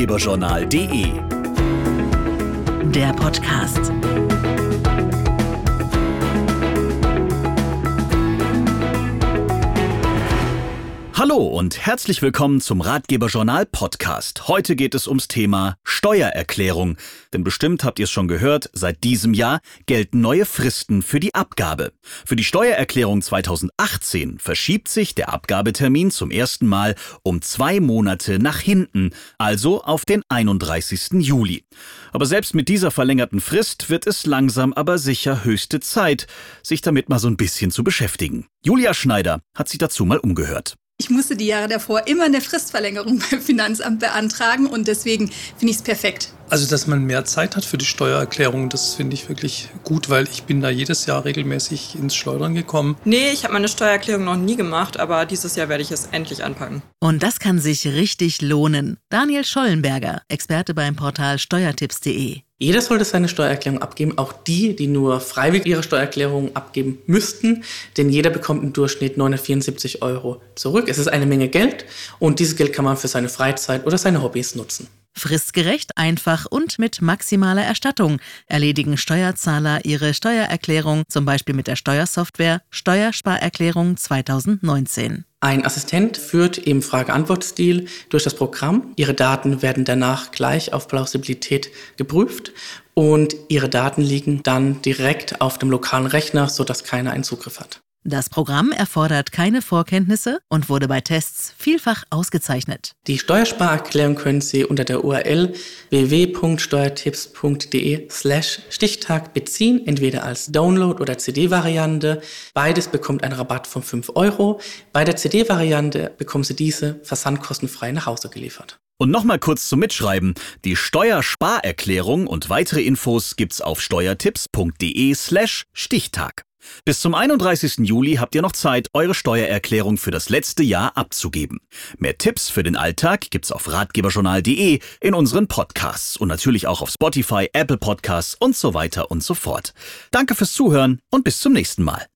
ratgeberjournal.de. Der Podcast. Hallo und herzlich willkommen zum Ratgeberjournal Podcast. Heute geht es ums Thema Steuererklärung. Denn bestimmt habt ihr es schon gehört, seit diesem Jahr gelten neue Fristen für die Abgabe. Für die Steuererklärung 2018 verschiebt sich der Abgabetermin zum ersten Mal um zwei Monate nach hinten, also auf den 31. Juli. Aber selbst mit dieser verlängerten Frist wird es langsam aber sicher höchste Zeit, sich damit mal so ein bisschen zu beschäftigen. Julia Schneider hat sich dazu mal umgehört. Ich musste die Jahre davor immer eine Fristverlängerung beim Finanzamt beantragen und deswegen finde ich es perfekt. Also, dass man mehr Zeit hat für die Steuererklärung, das finde ich wirklich gut, weil ich bin da jedes Jahr regelmäßig ins Schleudern gekommen. Nee, ich habe meine Steuererklärung noch nie gemacht, aber dieses Jahr werde ich es endlich anpacken. Und das kann sich richtig lohnen. Daniel Schollenberger, Experte beim Portal steuertipps.de. Jeder sollte seine Steuererklärung abgeben, auch die, die nur freiwillig ihre Steuererklärung abgeben müssten, denn jeder bekommt im Durchschnitt 974 Euro zurück. Es ist eine Menge Geld und dieses Geld kann man für seine Freizeit oder seine Hobbys nutzen. Fristgerecht, einfach und mit maximaler Erstattung erledigen Steuerzahler ihre Steuererklärung, zum Beispiel mit der Steuersoftware Steuersparerklärung 2019. Ein Assistent führt im Frage-Antwort-Stil durch das Programm. Ihre Daten werden danach gleich auf Plausibilität geprüft und Ihre Daten liegen dann direkt auf dem lokalen Rechner, sodass keiner einen Zugriff hat. Das Programm erfordert keine Vorkenntnisse und wurde bei Tests vielfach ausgezeichnet. Die Steuersparerklärung können Sie unter der URL www.steuertipps.de slash Stichtag beziehen, entweder als Download- oder CD-Variante. Beides bekommt einen Rabatt von 5 Euro. Bei der CD-Variante bekommen Sie diese versandkostenfrei nach Hause geliefert. Und nochmal kurz zum Mitschreiben. Die Steuersparerklärung und weitere Infos gibt's auf steuertipps.de slash Stichtag. Bis zum 31. Juli habt ihr noch Zeit, eure Steuererklärung für das letzte Jahr abzugeben. Mehr Tipps für den Alltag gibt's auf ratgeberjournal.de in unseren Podcasts und natürlich auch auf Spotify, Apple Podcasts und so weiter und so fort. Danke fürs Zuhören und bis zum nächsten Mal.